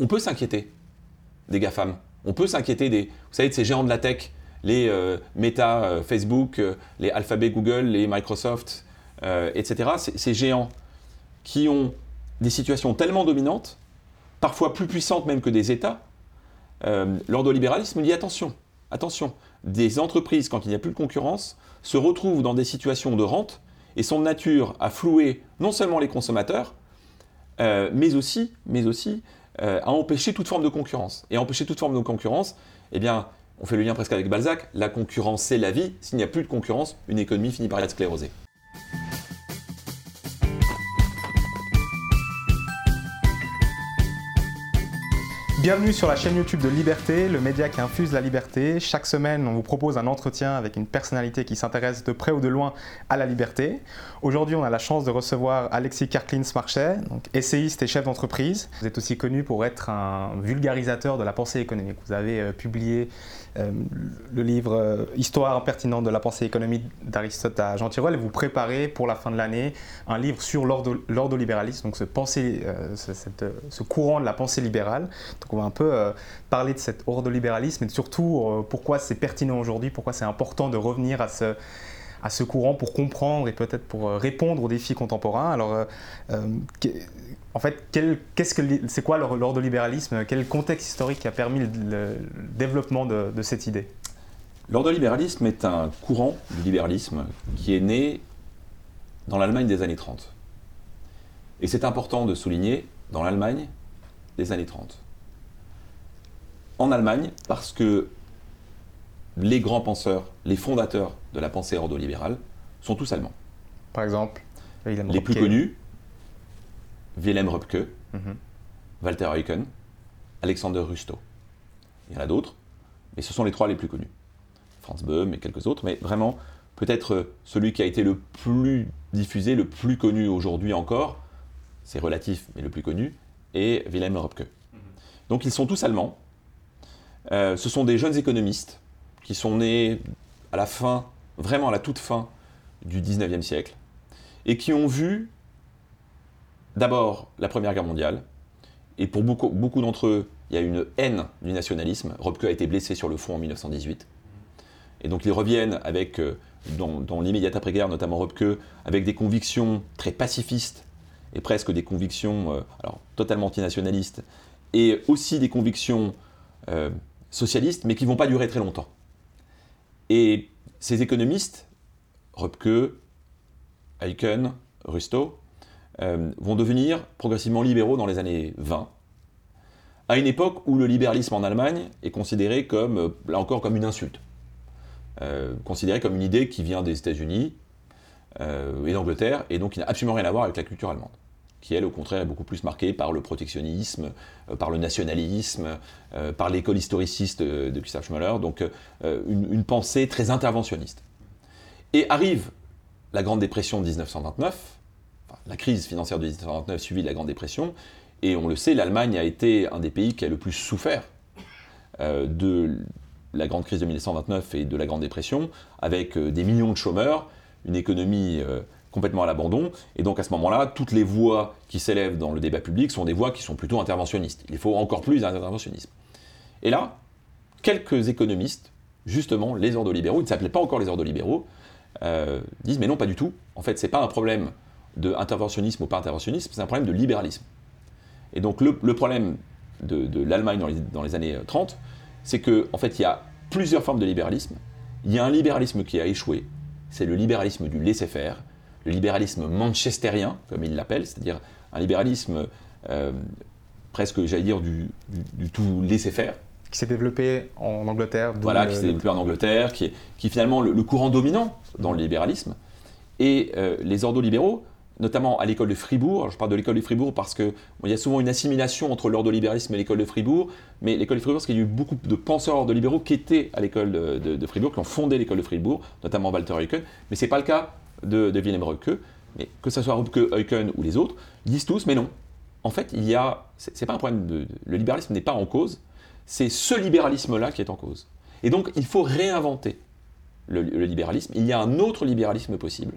on peut s'inquiéter des GAFAM. On peut s'inquiéter des, vous savez, de ces géants de la tech, les euh, Meta, euh, Facebook, euh, les Alphabet, Google, les Microsoft, etc. Ces géants qui ont des situations tellement dominantes, parfois plus puissantes même que des États. L'ordolibéralisme dit attention, attention, des entreprises, quand il n'y a plus de concurrence, se retrouvent dans des situations de rente et sont de nature à flouer non seulement les consommateurs, mais aussi, mais aussi à empêcher toute forme de concurrence. Et empêcher toute forme de concurrence, eh bien, on fait le lien presque avec Balzac, la concurrence c'est la vie, s'il n'y a plus de concurrence, une économie finit par être sclérosée. Bienvenue sur la chaîne YouTube de Liberté, le média qui infuse la liberté. Chaque semaine, on vous propose un entretien avec une personnalité qui s'intéresse de près ou de loin à la liberté. Aujourd'hui, on a la chance de recevoir Alexis Karklins-Marchais, essayiste et chef d'entreprise. Vous êtes aussi connu pour être un vulgarisateur de la pensée économique. Vous avez euh, publié le livre euh, Histoire impertinente de la pensée économique d'Aristote à Jean Tirole et vous préparez pour la fin de l'année un livre sur l'ordolibéralisme, donc euh, ce, courant de la pensée libérale. Donc on va un peu parler de cet ordolibéralisme et surtout pourquoi c'est pertinent aujourd'hui, pourquoi c'est important de revenir à ce à ce courant pour comprendre et peut-être pour répondre aux défis contemporains. Alors, en fait, qu'est-ce que c'est quoi l'ordolibéralisme Quel contexte historique a permis le, développement de, cette idée? L'ordolibéralisme est un courant du libéralisme qui est né dans l'Allemagne des années 30. Et c'est important de souligner dans l'Allemagne des années 30. En Allemagne, parce que les grands penseurs, les fondateurs de la pensée ordolibérale sont tous allemands. Par exemple, les plus connus, Wilhelm Röpke, mhm. Walter Eucken, Alexander Rusto. Il y en a d'autres, mais ce sont les trois les plus connus. Franz Böhm et quelques autres, mais vraiment, peut-être celui qui a été le plus diffusé, le plus connu aujourd'hui encore, c'est relatif, mais le plus connu, est Wilhelm Röpke. Mhm. Donc ils sont tous allemands. Euh, ce sont des jeunes économistes qui sont nés à la fin, vraiment à la toute fin du 19e siècle, et qui ont vu d'abord la Première Guerre mondiale, et pour beaucoup, beaucoup d'entre eux, il y a une haine du nationalisme. Robke a été blessé sur le front en 1918. Et donc ils reviennent avec, euh, dans, l'immédiate après-guerre, notamment Robke, avec des convictions très pacifistes, et presque des convictions euh, alors, totalement antinationalistes, et aussi des convictions euh, socialistes, mais qui ne vont pas durer très longtemps. Et ces économistes, Robke, Eichen, Rusto, euh, vont devenir progressivement libéraux dans les années 20, à une époque où le libéralisme en Allemagne est considéré comme, euh, là encore, comme une insulte, euh, considéré comme une idée qui vient des États-Unis et d'Angleterre, et donc qui n'a absolument rien à voir avec la culture allemande qui elle au contraire est beaucoup plus marquée par le protectionnisme, par le nationalisme, par l'école historiciste de Gustav Schmoller, donc une, pensée très interventionniste. Et arrive la Grande Dépression de 1929, la crise financière de 1929 suivie la Grande Dépression. Et on le sait, l'Allemagne a été un des pays qui a le plus souffert euh, de la grande crise de 1929 et de la Grande Dépression, avec euh, des millions de chômeurs, une économie euh, complètement à l'abandon. Et donc à ce moment-là, toutes les voix qui s'élèvent dans le débat public sont des voix qui sont plutôt interventionnistes. Il faut encore plus d'interventionnisme. Et là, quelques économistes, justement les ordolibéraux, ils ne s'appelaient pas encore les ordolibéraux, disent mais non, pas du tout. En fait, ce n'est pas un problème de interventionnisme ou pas interventionnisme, c'est un problème de libéralisme. Et donc le, problème de, l'Allemagne dans les, années 30, c'est qu'en en fait il y a plusieurs formes de libéralisme. Il y a un libéralisme qui a échoué, c'est le libéralisme du laisser-faire, le libéralisme manchestérien, comme il l'appelle, c'est-à-dire un libéralisme euh, presque, j'allais dire, du, tout laisser-faire. Qui s'est développé en Angleterre. Voilà, qui s'est développé en Angleterre, qui est, qui finalement le, courant dominant dans le libéralisme. Et euh, les ordolibéraux notamment à l'école de Fribourg. je parle de l'école de Fribourg parce qu'il y a souvent une assimilation entre l'ordolibéralisme et l'école de Fribourg. Mais l'école de Fribourg, parce qu'il y a eu beaucoup de penseurs ordolibéraux qui étaient à l'école de, Fribourg, qui ont fondé l'école de Fribourg, notamment Walter Eucken. Mais ce n'est pas le cas de, Wilhelm Röpke. Mais que ce soit Röpke, Eucken ou les autres, disent tous, mais non. En fait, il y a, c'est pas un problème de, le libéralisme n'est pas en cause, c'est ce libéralisme-là qui est en cause. Et donc, il faut réinventer le libéralisme. Il y a un autre libéralisme possible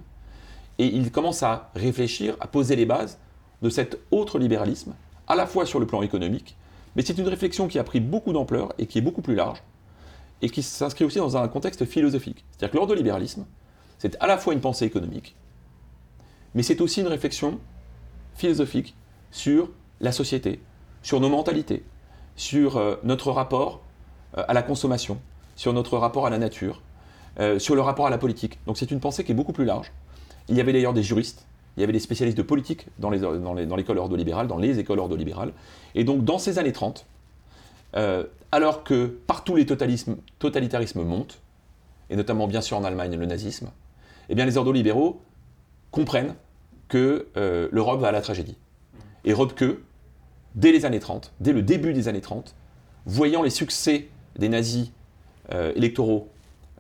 et il commence à réfléchir, à poser les bases de cet autre libéralisme, à la fois sur le plan économique, Mais c'est une réflexion qui a pris beaucoup d'ampleur et qui est beaucoup plus large, et qui s'inscrit aussi dans un contexte philosophique. C'est-à-dire que l'ordolibéralisme, c'est à la fois une pensée économique, mais c'est aussi une réflexion philosophique sur la société, sur nos mentalités, sur euh, notre rapport euh, à la consommation, sur notre rapport à la nature, euh, sur le rapport à la politique. Donc c'est une pensée qui est beaucoup plus large. Il y avait d'ailleurs des juristes, il y avait des spécialistes de politique dans l'école les, dans ordolibérale, dans les écoles ordolibérales. Et donc dans ces années 30, alors que partout les totalitarismes montent, et notamment bien sûr en Allemagne le nazisme, eh bien les ordolibéraux comprennent que l'Europe va à la tragédie. Et Röpke, dès les années 30, dès le début des années 30, voyant les succès des nazis euh, électoraux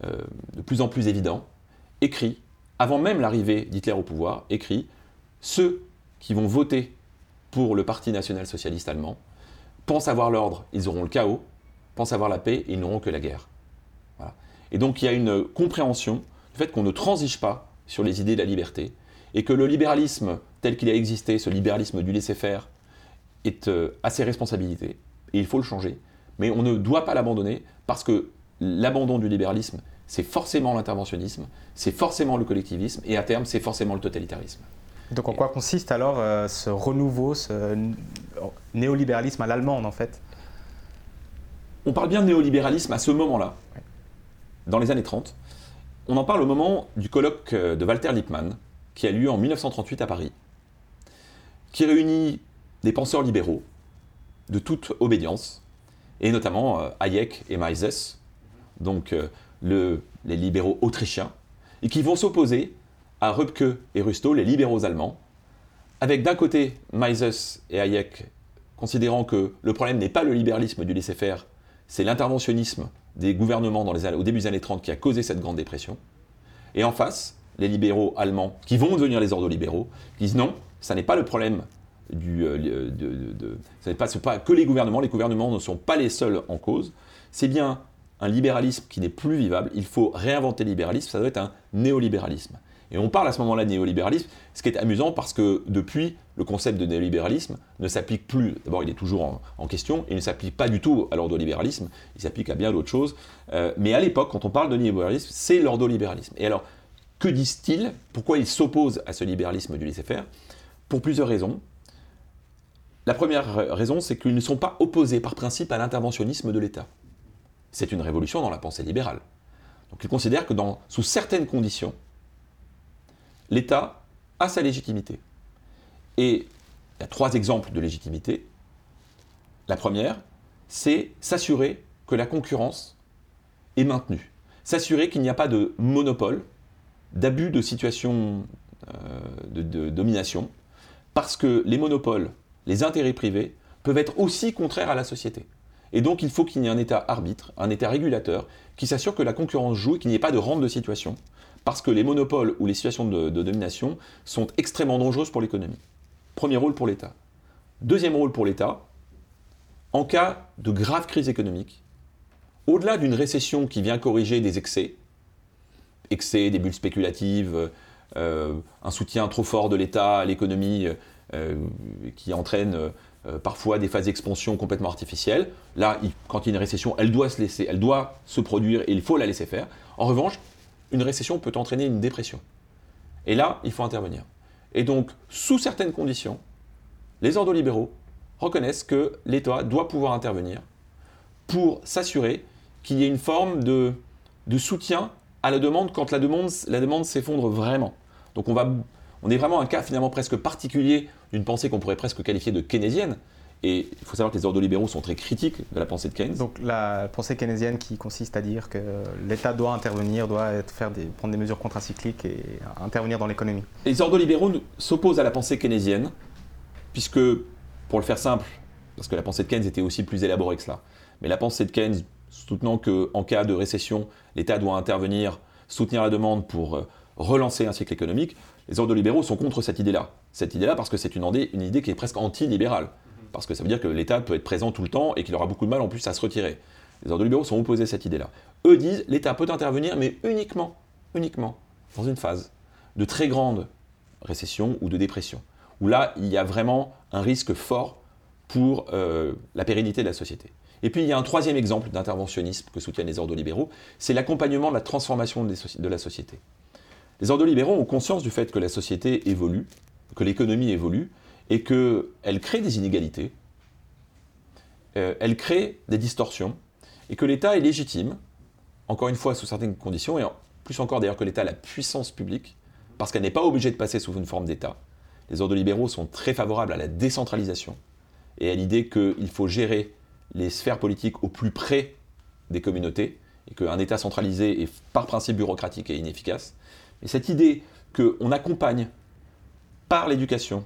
euh, de plus en plus évidents, écrit, avant même l'arrivée d'Hitler au pouvoir, écrit Ceux qui vont voter pour le Parti national-socialiste allemand pensent avoir l'ordre, ils auront le chaos, pensent avoir la paix, ils n'auront que la guerre. Et donc il y a une compréhension du fait qu'on ne transige pas sur les idées de la liberté, et que le libéralisme tel qu'il a existé, ce libéralisme du laisser-faire, est euh, à ses responsabilités, et il faut le changer. Mais on ne doit pas l'abandonner, parce que l'abandon du libéralisme, c'est forcément l'interventionnisme, c'est forcément le collectivisme, et à terme, c'est forcément le totalitarisme. Donc en quoi consiste alors euh, ce renouveau, ce néolibéralisme à l'allemande en fait? On parle bien de néolibéralisme à ce moment-là, dans les années 30. On en parle au moment du colloque euh, de Walter Lippmann, qui a lieu en 1938 à Paris, qui réunit des penseurs libéraux de toute obédience, et notamment euh, Hayek et Mises, donc euh, les libéraux autrichiens, et qui vont s'opposer à Röpke et Rusto, les libéraux allemands, avec d'un côté Mises et Hayek considérant que le problème n'est pas le libéralisme du laisser-faire, c'est l'interventionnisme des gouvernements au début des années 30 qui a causé cette grande dépression. Et en face, les libéraux allemands, qui vont devenir les ordolibéraux, qui disent non, ça n'est pas le problème du, euh, n'est pas, pas, que les gouvernements, les gouvernements ne sont pas les seuls en cause, c'est bien un libéralisme qui n'est plus vivable, il faut réinventer le libéralisme, ça doit être un néolibéralisme. Et on parle à ce moment-là de néolibéralisme, ce qui est amusant parce que depuis, le concept de néolibéralisme ne s'applique plus, d'abord il est toujours en, question, il ne s'applique pas du tout à l'ordolibéralisme, il s'applique à bien d'autres choses, euh, mais à l'époque, quand on parle de néolibéralisme, c'est l'ordolibéralisme. Et alors, que disent-ils? Pourquoi ils s'opposent à ce libéralisme du laisser-faire Pour plusieurs raisons. La première raison, c'est qu'ils ne sont pas opposés par principe à l'interventionnisme de l'État. C'est une révolution dans la pensée libérale. Donc ils considèrent que sous certaines conditions, l'État a sa légitimité. Et il y a trois exemples de légitimité. La première, c'est s'assurer que la concurrence est maintenue. S'assurer qu'il n'y a pas de monopole, d'abus de situation euh, de domination, parce que les monopoles les intérêts privés peuvent être aussi contraires à la société. Et donc il faut qu'il y ait un État arbitre, un État régulateur, qui s'assure que la concurrence joue et qu'il n'y ait pas de rente de situation, parce que les monopoles ou les situations de, domination sont extrêmement dangereuses pour l'économie. Premier rôle pour l'État. Deuxième rôle pour l'État, en cas de grave crise économique, au-delà d'une récession qui vient corriger des excès, excès, des bulles spéculatives, euh, un soutien trop fort de l'État à l'économie euh, qui entraîne euh, parfois des phases d'expansion complètement artificielles. Là, quand il y a une récession, elle doit se laisser, elle doit se produire et il faut la laisser faire. En revanche, une récession peut entraîner une dépression. Et là, il faut intervenir. Et donc, sous certaines conditions, les ordolibéraux reconnaissent que l'État doit pouvoir intervenir pour s'assurer qu'il y ait une forme de, de, soutien à la demande quand la demande, la demande s'effondre vraiment. Donc on va on est vraiment un cas finalement presque particulier d'une pensée qu'on pourrait presque qualifier de keynésienne. Et il faut savoir que les ordolibéraux sont très critiques de la pensée de Keynes. Donc la pensée keynésienne qui consiste à dire que l'État doit intervenir, doit faire des, prendre des mesures contracycliques et intervenir dans l'économie. Les ordolibéraux s'opposent à la pensée keynésienne, puisque, pour le faire simple, parce que la pensée de Keynes était aussi plus élaborée que cela, mais la pensée de Keynes soutenant qu'en cas de récession, l'État doit intervenir, soutenir la demande pour euh, relancer un cycle économique, les ordolibéraux sont contre cette idée-là. Cette idée-là parce que c'est une, idée qui est presque anti-libérale. Parce que ça veut dire que l'État peut être présent tout le temps et qu'il aura beaucoup de mal en plus à se retirer. Les ordolibéraux sont opposés à cette idée-là. Eux disent l'État peut intervenir, mais uniquement, uniquement dans une phase de très grande récession ou de dépression. Où là, il y a vraiment un risque fort pour la pérennité de la société. Et puis il y a un troisième exemple d'interventionnisme que soutiennent les ordres libéraux, c'est l'accompagnement de la transformation de la société. Les ordres libéraux ont conscience du fait que la société évolue, que l'économie évolue, et qu'elle crée des inégalités, euh, elle crée des distorsions, et que l'État est légitime, encore une fois sous certaines conditions, et plus encore d'ailleurs que l'État a la puissance publique, parce qu'elle n'est pas obligée de passer sous une forme d'État. Les ordres libéraux sont très favorables à la décentralisation et à l'idée qu'il faut gérer les sphères politiques au plus près des communautés, et qu'un État centralisé est par principe bureaucratique et inefficace. Et cette idée qu'on accompagne par l'éducation,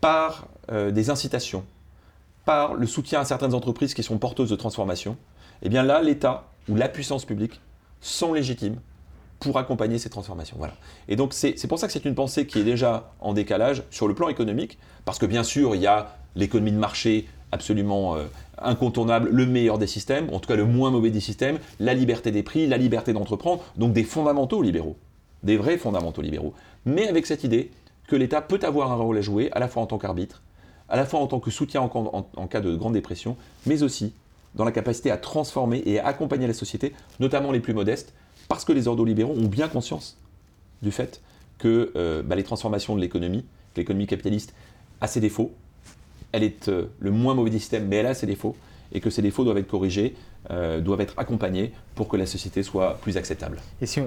par euh, des incitations, par le soutien à certaines entreprises qui sont porteuses de transformation, eh bien là, l'État ou la puissance publique sont légitimes pour accompagner ces transformations. Et donc c'est pour ça que c'est une pensée qui est déjà en décalage sur le plan économique, parce que bien sûr, il y a l'économie de marché absolument euh, incontournable, le meilleur des systèmes, en tout cas le moins mauvais des systèmes, la liberté des prix, la liberté d'entreprendre, donc des fondamentaux libéraux, des vrais fondamentaux libéraux. Mais avec cette idée que l'État peut avoir un rôle à jouer, à la fois en tant qu'arbitre, à la fois en tant que soutien en, cas de grande dépression, mais aussi dans la capacité à transformer et à accompagner la société, notamment les plus modestes, parce que les ordres libéraux ont bien conscience du fait que euh, bah, les transformations de l'économie, l'économie capitaliste, a ses défauts, elle est euh, le moins mauvais des systèmes, mais elle a ses défauts, et que ces défauts doivent être corrigés, euh, doivent être accompagnés pour que la société soit plus acceptable. Et si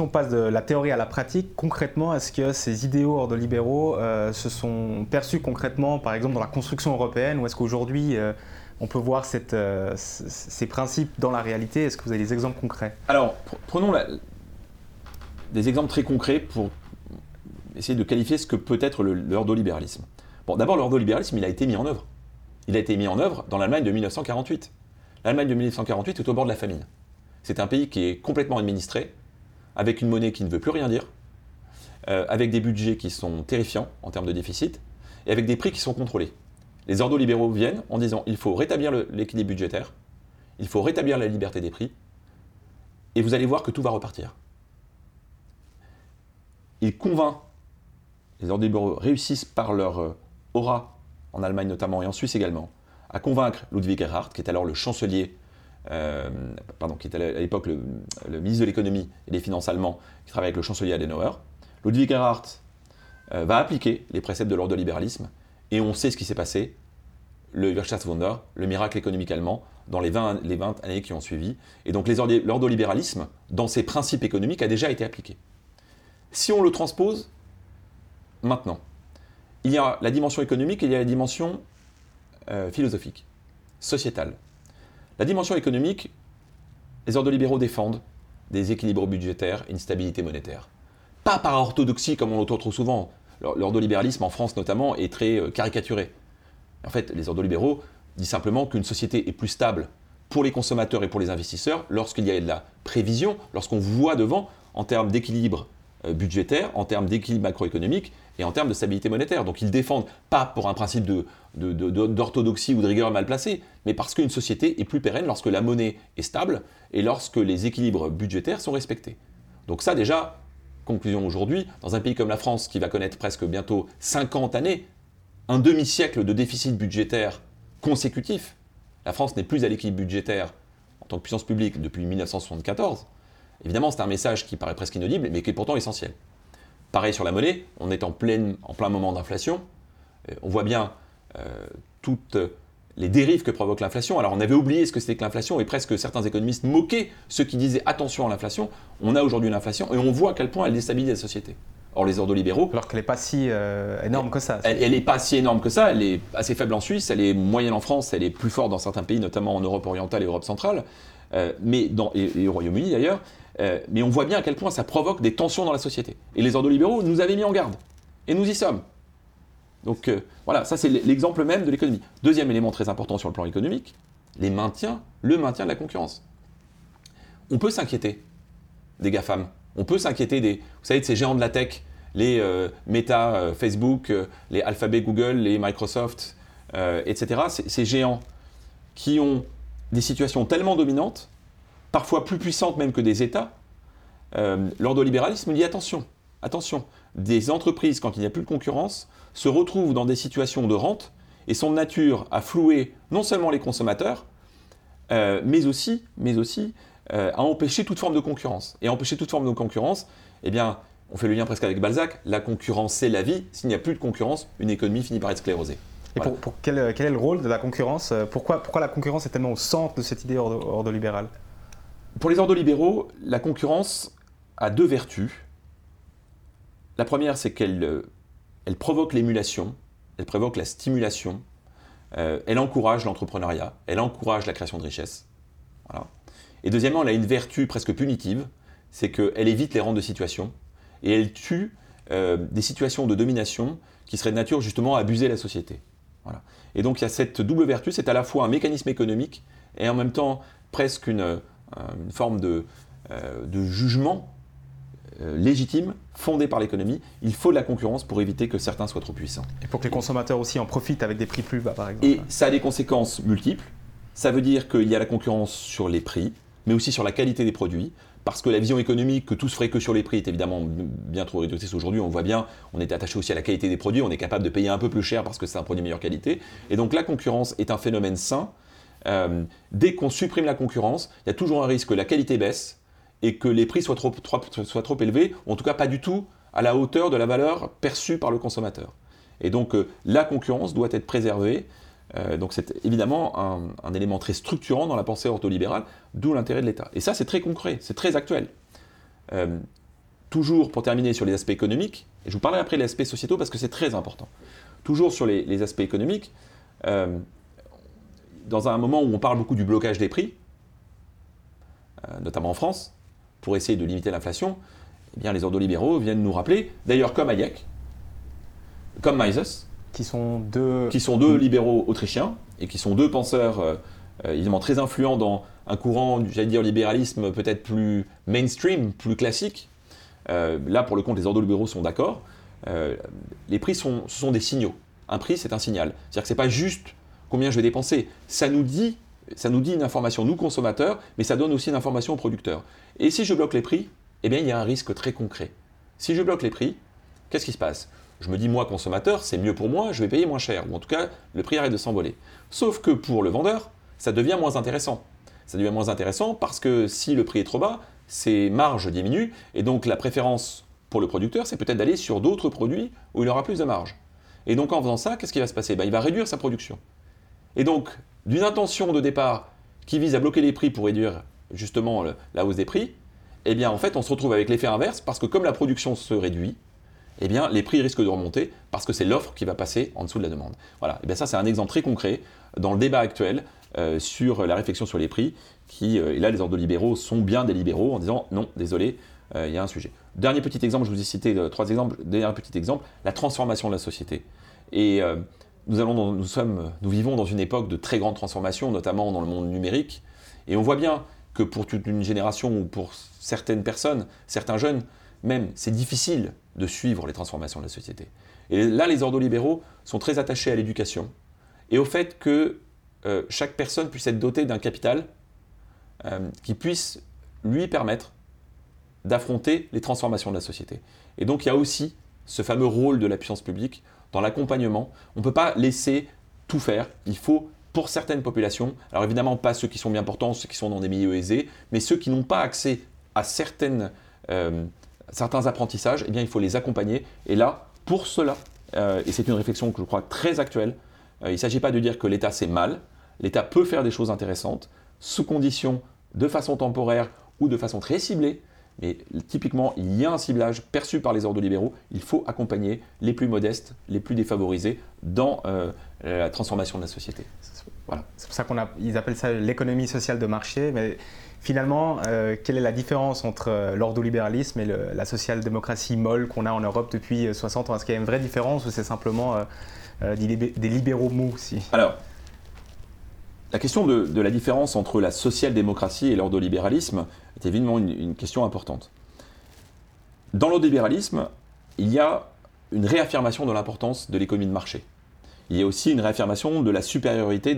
on, passe de la théorie à la pratique, concrètement, est-ce que ces idéaux ordolibéraux euh, se sont perçus concrètement, par exemple, dans la construction européenne, ou est-ce qu'aujourd'hui, euh, on peut voir cette, ces principes dans la réalité? Est-ce que vous avez des exemples concrets? Alors, prenons des exemples très concrets pour essayer de qualifier ce que peut être l'ordolibéralisme. Bon, d'abord, l'ordolibéralisme, il a été mis en œuvre. Il a été mis en œuvre dans l'Allemagne de 1948. L'Allemagne de 1948 est au bord de la famine. C'est un pays qui est complètement administré, avec une monnaie qui ne veut plus rien dire, euh, avec des budgets qui sont terrifiants en termes de déficit, et avec des prix qui sont contrôlés. Les ordos libéraux viennent en disant il faut rétablir l'équilibre budgétaire, il faut rétablir la liberté des prix, et vous allez voir que tout va repartir. Il convainc, les ordos libéraux réussissent par leur euh, aura, en Allemagne notamment et en Suisse également, à convaincre Ludwig Erhard, qui est alors le chancelier, euh, pardon, qui était à l'époque le, ministre de l'économie et des finances allemand, qui travaillait avec le chancelier Adenauer. Ludwig Erhard euh, va appliquer les préceptes de l'ordolibéralisme, et on sait ce qui s'est passé, le Wirtschaftswunder, le miracle économique allemand, dans les 20, les 20 années qui ont suivi. Et donc l'ordolibéralisme, dans ses principes économiques, a déjà été appliqué. Si on le transpose maintenant, il y a la dimension économique et il y a la dimension euh, philosophique, sociétale. La dimension économique, les ordres libéraux défendent des équilibres budgétaires et une stabilité monétaire. Pas par orthodoxie comme on l'entend trop souvent. L'ordolibéralisme en France notamment est très euh, caricaturé. En fait, les ordres libéraux disent simplement qu'une société est plus stable pour les consommateurs et pour les investisseurs lorsqu'il y a de la prévision, lorsqu'on voit devant en termes d'équilibre budgétaire, en termes d'équilibre macroéconomique et en termes de stabilité monétaire. Donc ils défendent pas pour un principe d'orthodoxie ou de rigueur mal placée, mais parce qu'une société est plus pérenne lorsque la monnaie est stable et lorsque les équilibres budgétaires sont respectés. Donc ça déjà, conclusion aujourd'hui, dans un pays comme la France qui va connaître presque bientôt 50 années, un demi-siècle de déficit budgétaire consécutif, la France n'est plus à l'équilibre budgétaire en tant que puissance publique depuis 1974, évidemment c'est un message qui paraît presque inaudible, mais qui est pourtant essentiel. Pareil sur la monnaie, on est en plein, en plein moment d'inflation. Euh, on voit bien euh, toutes les dérives que provoque l'inflation. Alors on avait oublié ce que c'était que l'inflation et presque certains économistes moquaient ceux qui disaient attention à l'inflation. On a aujourd'hui l'inflation et on voit à quel point elle déstabilise la société. Or les ordres libéraux... Alors qu'elle n'est pas si euh, énorme que ça. Elle n'est pas si énorme que ça, elle est assez faible en Suisse, elle est moyenne en France, elle est plus forte dans certains pays, notamment en Europe orientale et Europe centrale, mais dans, et au Royaume-Uni d'ailleurs. Euh, mais on voit bien à quel point ça provoque des tensions dans la société. Et les ordolibéraux nous avaient mis en garde. Et nous y sommes. Donc euh, voilà, ça c'est l'exemple même de l'économie. Deuxième élément très important sur le plan économique, les maintiens, le maintien de la concurrence. On peut s'inquiéter des GAFAM. On peut s'inquiéter des, vous savez, de ces géants de la tech, les euh, Meta, Facebook, les Alphabet, Google, les Microsoft, etc. ces géants qui ont des situations tellement dominantes parfois plus puissantes même que des États, euh, l'ordolibéralisme dit attention, attention, des entreprises, quand il n'y a plus de concurrence, se retrouvent dans des situations de rente et sont de nature à flouer non seulement les consommateurs, euh, mais aussi, mais aussi euh, à empêcher toute forme de concurrence. Et à empêcher toute forme de concurrence, eh bien, on fait le lien presque avec Balzac, la concurrence c'est la vie, s'il n'y a plus de concurrence, une économie finit par être sclérosée. Et pour, quel, est le rôle de la concurrence? Pourquoi, pourquoi la concurrence est tellement au centre de cette idée ordolibérale Pour les ordolibéraux, la concurrence a deux vertus. La première, c'est qu'elle euh, provoque l'émulation, elle provoque la stimulation, euh, elle encourage l'entrepreneuriat, elle encourage la création de richesses. Et deuxièmement, elle a une vertu presque punitive, c'est qu'elle évite les rentes de situation et elle tue euh, des situations de domination qui seraient de nature justement à abuser la société. Et donc il y a cette double vertu, c'est à la fois un mécanisme économique et en même temps presque une, forme de, de jugement euh, légitime, fondée par l'économie. Il faut de la concurrence pour éviter que certains soient trop puissants. Et pour que les consommateurs aussi en profitent avec des prix plus bas, par exemple. Et ça a des conséquences multiples. Ça veut dire qu'il y a la concurrence sur les prix, mais aussi sur la qualité des produits. Parce que la vision économique que tout se ferait que sur les prix est évidemment bien trop réductrice aujourd'hui. On voit bien, on est attaché aussi à la qualité des produits, on est capable de payer un peu plus cher parce que c'est un produit de meilleure qualité. Et donc la concurrence est un phénomène sain. Euh, dès qu'on supprime la concurrence, il y a toujours un risque que la qualité baisse, et que les prix soient trop, soient trop élevés, ou en tout cas pas du tout à la hauteur de la valeur perçue par le consommateur. Et donc euh, la concurrence doit être préservée. Euh, donc c'est évidemment un, élément très structurant dans la pensée ortholibérale, d'où l'intérêt de l'État. Et ça c'est très concret, c'est très actuel. Toujours pour terminer sur les aspects économiques, et je vous parlerai après des aspects sociétaux parce que c'est très important. Toujours sur les aspects économiques, dans un moment où on parle beaucoup du blocage des prix, notamment en France, pour essayer de limiter l'inflation, eh bien, les ordolibéraux viennent nous rappeler, d'ailleurs comme Hayek, comme Mises, qui sont deux, qui sont deux libéraux autrichiens et qui sont deux penseurs euh, euh, évidemment très influents dans un courant, j'allais dire, libéralisme peut-être plus mainstream, plus classique. Euh, là, pour le compte, les ordolibéraux sont d'accord. les prix sont, sont des signaux. Un prix, c'est un signal. C'est-à-dire que ce n'est pas juste combien je vais dépenser. Ça nous dit ça nous dit une information, nous consommateurs, mais ça donne aussi une information aux producteurs. Et si je bloque les prix, eh bien, il y a un risque très concret. Si je bloque les prix, qu'est-ce qui se passe? Je me dis, moi, consommateur, c'est mieux pour moi, je vais payer moins cher, ou en tout cas, le prix arrête de s'envoler. Sauf que pour le vendeur, ça devient moins intéressant. Ça devient moins intéressant parce que si le prix est trop bas, ses marges diminuent, et donc la préférence pour le producteur, c'est peut-être d'aller sur d'autres produits où il aura plus de marge. Et donc en faisant ça, qu'est-ce qui va se passer? Ben, Il va réduire sa production. Et donc, d'une intention de départ qui vise à bloquer les prix pour réduire justement la hausse des prix, eh bien en fait on se retrouve avec l'effet inverse parce que comme la production se réduit, eh bien les prix risquent de remonter parce que c'est l'offre qui va passer en dessous de la demande. Voilà, et eh bien ça c'est un exemple très concret dans le débat actuel euh, sur la réflexion sur les prix, qui, euh, et là les ordres libéraux sont bien des libéraux en disant non, désolé, euh, il y a un sujet. Dernier petit exemple, je vous ai cité trois exemples, dernier petit exemple, la transformation de la société. Et nous, vivons dans une époque de très grande transformation, notamment dans le monde numérique, et on voit bien que pour toute une génération ou pour certaines personnes, certains jeunes, même, c'est difficile de suivre les transformations de la société. Et là, les ordolibéraux sont très attachés à l'éducation et au fait que euh, chaque personne puisse être dotée d'un capital euh, qui puisse lui permettre d'affronter les transformations de la société. Et donc il y a aussi ce fameux rôle de la puissance publique dans l'accompagnement. On ne peut pas laisser tout faire. Il faut, pour certaines populations, alors évidemment pas ceux qui sont bien portants, ceux qui sont dans des milieux aisés, mais ceux qui n'ont pas accès à euh, certains apprentissages, eh il faut les accompagner. Et là, pour cela, euh, et c'est une réflexion que je crois très actuelle, euh, il ne s'agit pas de dire que l'État c'est mal. L'État peut faire des choses intéressantes, sous condition, de façon temporaire ou de façon très ciblée, mais typiquement, il y a un ciblage perçu par les ordres libéraux. Il faut accompagner les plus modestes, les plus défavorisés dans euh, la transformation de la société. Voilà. C'est pour ça qu'ils appellent ça l'économie sociale de marché. Mais finalement, euh, quelle est la différence entre euh, l'ordolibéralisme et la social-démocratie molle qu'on a en Europe depuis 60 ans? Est-ce qu'il y a une vraie différence ou c'est simplement des libéraux mous aussi Alors, la question de, la différence entre la social-démocratie et l'ordolibéralisme est évidemment une, question importante. Dans l'ordolibéralisme, il y a une réaffirmation de l'importance de l'économie de marché. Il y a aussi une réaffirmation de la supériorité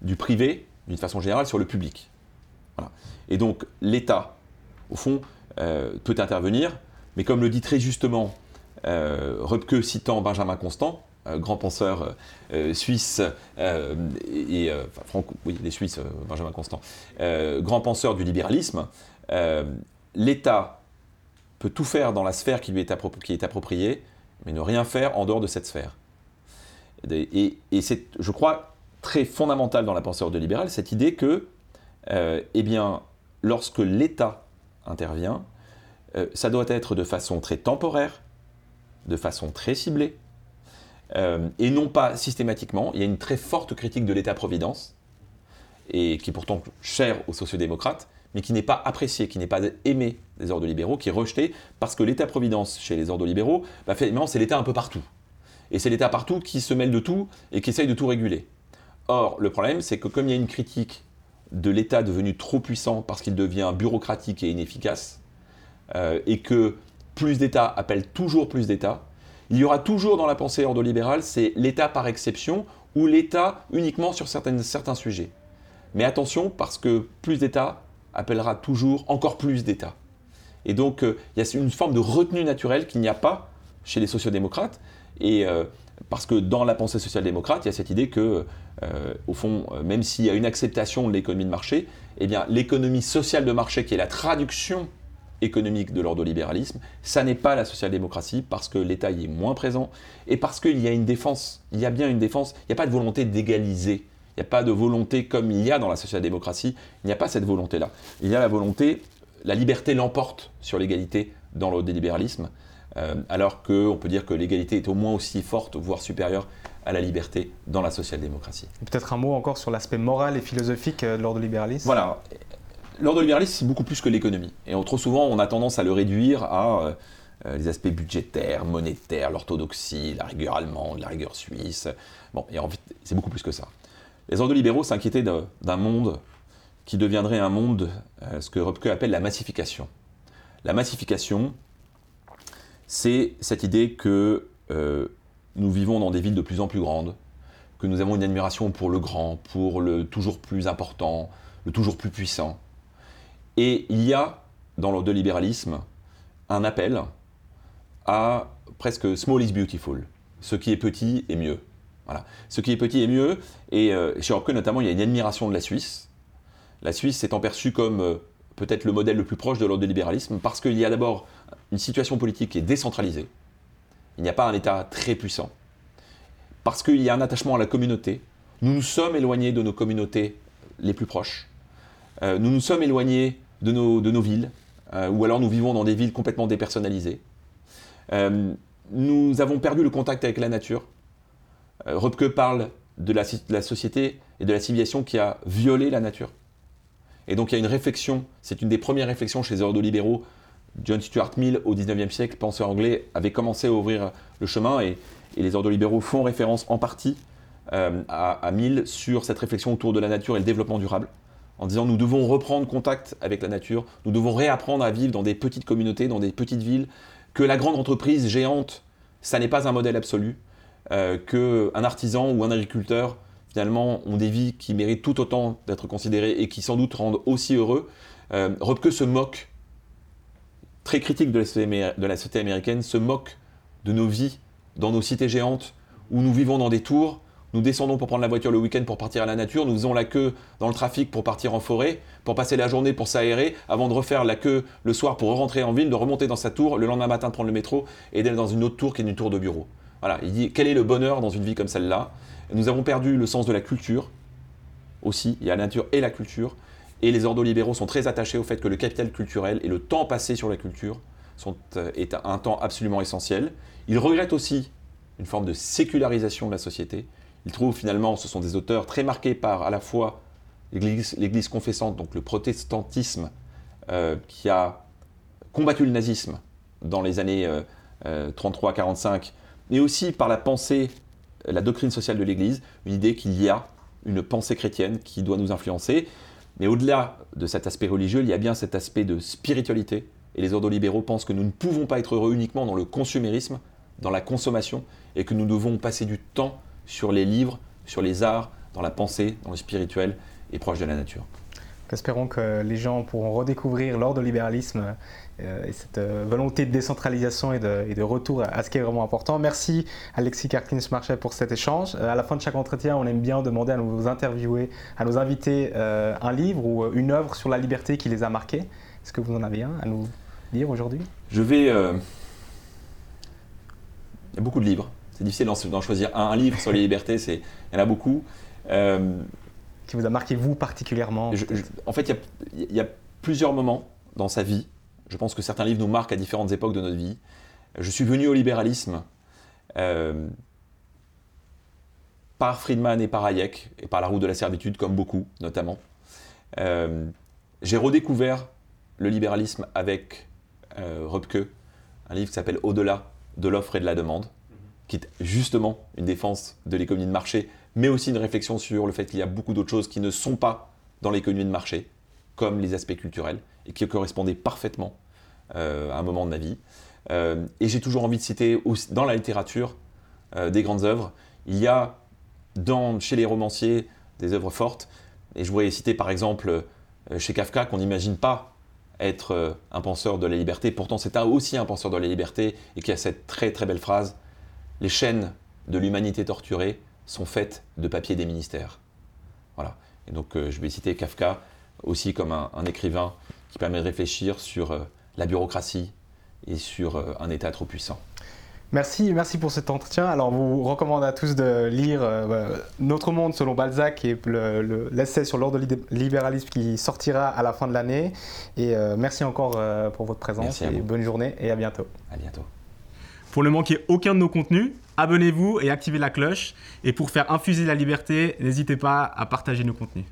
du privé, d'une façon générale, sur le public. Et donc l'État, au fond, euh, peut intervenir, mais comme le dit très justement euh, citant Benjamin Constant, grand penseur suisse, et, oui, les Suisses, Benjamin Constant, grand penseur du libéralisme, l'État peut tout faire dans la sphère qui lui est, qui est appropriée, mais ne rien faire en dehors de cette sphère. Et, c'est, je crois, très fondamental dans la pensée ordolibérale, cette idée que, euh, eh bien, lorsque l'État intervient, euh, ça doit être de façon très temporaire, de façon très ciblée, euh, et non pas systématiquement. Il y a une très forte critique de l'État-providence, et qui est pourtant chère aux sociodémocrates, mais qui n'est pas appréciée, qui n'est pas aimée des ordres libéraux, qui est rejetée, parce que l'État-providence chez les ordres libéraux, bah, finalement, c'est l'État un peu partout. Et c'est l'État partout qui se mêle de tout et qui essaye de tout réguler. Or, le problème, c'est que comme il y a une critique de l'État devenu trop puissant parce qu'il devient bureaucratique et inefficace, euh, et que plus d'État appelle toujours plus d'État, il y aura toujours dans la pensée ordolibérale, c'est l'État par exception ou l'État uniquement sur certains sujets. Mais attention, parce que plus d'État appellera toujours encore plus d'État. Et donc, euh, il y a une forme de retenue naturelle qu'il n'y a pas chez les sociodémocrates. Et euh, parce que dans la pensée social-démocrate, il y a cette idée que, euh, au fond, même s'il y a une acceptation de l'économie de marché, eh bien, l'économie sociale de marché, qui est la traduction économique de l'ordolibéralisme, ça n'est pas la social-démocratie parce que l'État y est moins présent et parce qu'il y a une défense, il y a bien une défense, il n'y a pas de volonté d'égaliser, il n'y a pas de volonté comme il y a dans la social-démocratie, il n'y a pas cette volonté-là. Il y a la volonté, la liberté l'emporte sur l'égalité dans l'ordolibéralisme. Euh, alors qu'on peut dire que l'égalité est au moins aussi forte, voire supérieure à la liberté dans la social-démocratie. Peut-être un mot encore sur l'aspect moral et philosophique euh, de l'ordolibéralisme? Voilà. L'ordolibéralisme, c'est beaucoup plus que l'économie. Et trop souvent, on a tendance à le réduire à euh, les aspects budgétaires, monétaires, l'orthodoxie, la rigueur allemande, la rigueur suisse. Bon, et en fait, c'est beaucoup plus que ça. Les ordolibéraux s'inquiétaient d'un monde qui deviendrait un monde, ce que Röpke appelle la massification. La massification, c'est cette idée que euh, nous vivons dans des villes de plus en plus grandes, que nous avons une admiration pour le grand, pour le toujours plus important, le toujours plus puissant. Et il y a, dans le libéralisme, un appel à presque small is beautiful. Ce qui est petit est mieux. Voilà. Ce qui est petit est mieux. Et euh, chez Orke, notamment, il y a une admiration de la Suisse. La Suisse étant perçue comme euh, peut-être le modèle le plus proche de l'ordre libéralisme, parce qu'il y a d'abord une situation politique qui est décentralisée. Il n'y a pas un État très puissant. Parce qu'il y a un attachement à la communauté. Nous nous sommes éloignés de nos communautés les plus proches. Euh, nous nous sommes éloignés de nos, de nos villes, euh, ou alors nous vivons dans des villes complètement dépersonnalisées. Euh, nous avons perdu le contact avec la nature. Röpke parle de la, société et de la civilisation qui a violé la nature. Et donc il y a une réflexion, c'est une des premières réflexions chez les ordo-libéraux. John Stuart Mill, au 19e siècle, penseur anglais, avait commencé à ouvrir le chemin et, les ordo-libéraux font référence en partie euh, à, Mill sur cette réflexion autour de la nature et le développement durable, en disant nous devons reprendre contact avec la nature, nous devons réapprendre à vivre dans des petites communautés, dans des petites villes, que la grande entreprise géante, ça n'est pas un modèle absolu, euh, qu'un artisan ou un agriculteur finalement ont des vies qui méritent tout autant d'être considérées et qui sans doute rendent aussi heureux. Euh, se moque, très critique de la, société, américaine, se moque de nos vies dans nos cités géantes où nous vivons dans des tours, nous descendons pour prendre la voiture le week-end pour partir à la nature, nous faisons la queue dans le trafic pour partir en forêt, pour passer la journée pour s'aérer, avant de refaire la queue le soir pour rentrer en ville, de remonter dans sa tour, le lendemain matin de prendre le métro et d'aller dans une autre tour qui est une tour de bureau. Voilà, il dit quel est le bonheur dans une vie comme celle-là? Nous avons perdu le sens de la culture aussi. Il y a la nature et la culture. Et les ordolibéraux sont très attachés au fait que le capital culturel et le temps passé sur la culture sont, euh, est un temps absolument essentiel. Ils regrettent aussi une forme de sécularisation de la société. Ils trouvent finalement, ce sont des auteurs très marqués par à la fois l'Église confessante, donc le protestantisme, euh, qui a combattu le nazisme dans les années 33-45, euh, mais aussi par la pensée la doctrine sociale de l'Église, une idée qu'il y a une pensée chrétienne qui doit nous influencer. Mais au-delà de cet aspect religieux, il y a bien cet aspect de spiritualité. Et les ordolibéraux pensent que nous ne pouvons pas être heureux uniquement dans le consumérisme, dans la consommation, et que nous devons passer du temps sur les livres, sur les arts, dans la pensée, dans le spirituel et proche de la nature. Espérons que les gens pourront redécouvrir l'ordre de libéralisme euh, et cette euh, volonté de décentralisation et de, retour à, ce qui est vraiment important. Merci Alexis Karkins-Marchais pour cet échange. Euh, à la fin de chaque entretien, on aime bien demander à nos interviewer, à nos invités un livre ou une œuvre sur la liberté qui les a marqués. Est-ce que vous en avez un à nous dire aujourd'hui? Je vais... Il y a beaucoup de livres. C'est difficile d'en choisir un. Un livre sur les libertés, il y en a beaucoup qui vous a marqué vous particulièrement En fait, il y, a plusieurs moments dans sa vie. Je pense que certains livres nous marquent à différentes époques de notre vie. Je suis venu au libéralisme euh, par Friedman et par Hayek, et par la route de la servitude, comme beaucoup notamment. Euh, j'ai redécouvert le libéralisme avec euh, un livre qui s'appelle Au-delà de l'offre et de la demande, qui est justement une défense de l'économie de marché, mais aussi une réflexion sur le fait qu'il y a beaucoup d'autres choses qui ne sont pas dans l'économie de marché, comme les aspects culturels, et qui correspondaient parfaitement euh, à un moment de ma vie. Euh, et j'ai toujours envie de citer dans la littérature euh, des grandes œuvres. Il y a chez les romanciers des œuvres fortes, et je voudrais citer par exemple chez Kafka qu'on n'imagine pas être un penseur de la liberté, pourtant c'est aussi un penseur de la liberté, et qui a cette très très belle phrase, les chaînes de l'humanité torturée sont faites de papier des ministères. Voilà. Et donc euh, je vais citer Kafka aussi comme un, écrivain qui permet de réfléchir sur euh, la bureaucratie et sur euh, un État trop puissant. Merci, merci pour cet entretien. Alors, on vous recommande à tous de lire bah, Notre monde selon Balzac et l'essai sur l'ordre de libéralisme qui sortira à la fin de l'année. Et merci encore pour votre présence et bonne journée et à bientôt. À bientôt. Pour ne manquer aucun de nos contenus, abonnez-vous et activez la cloche. Et pour faire infuser la liberté, n'hésitez pas à partager nos contenus.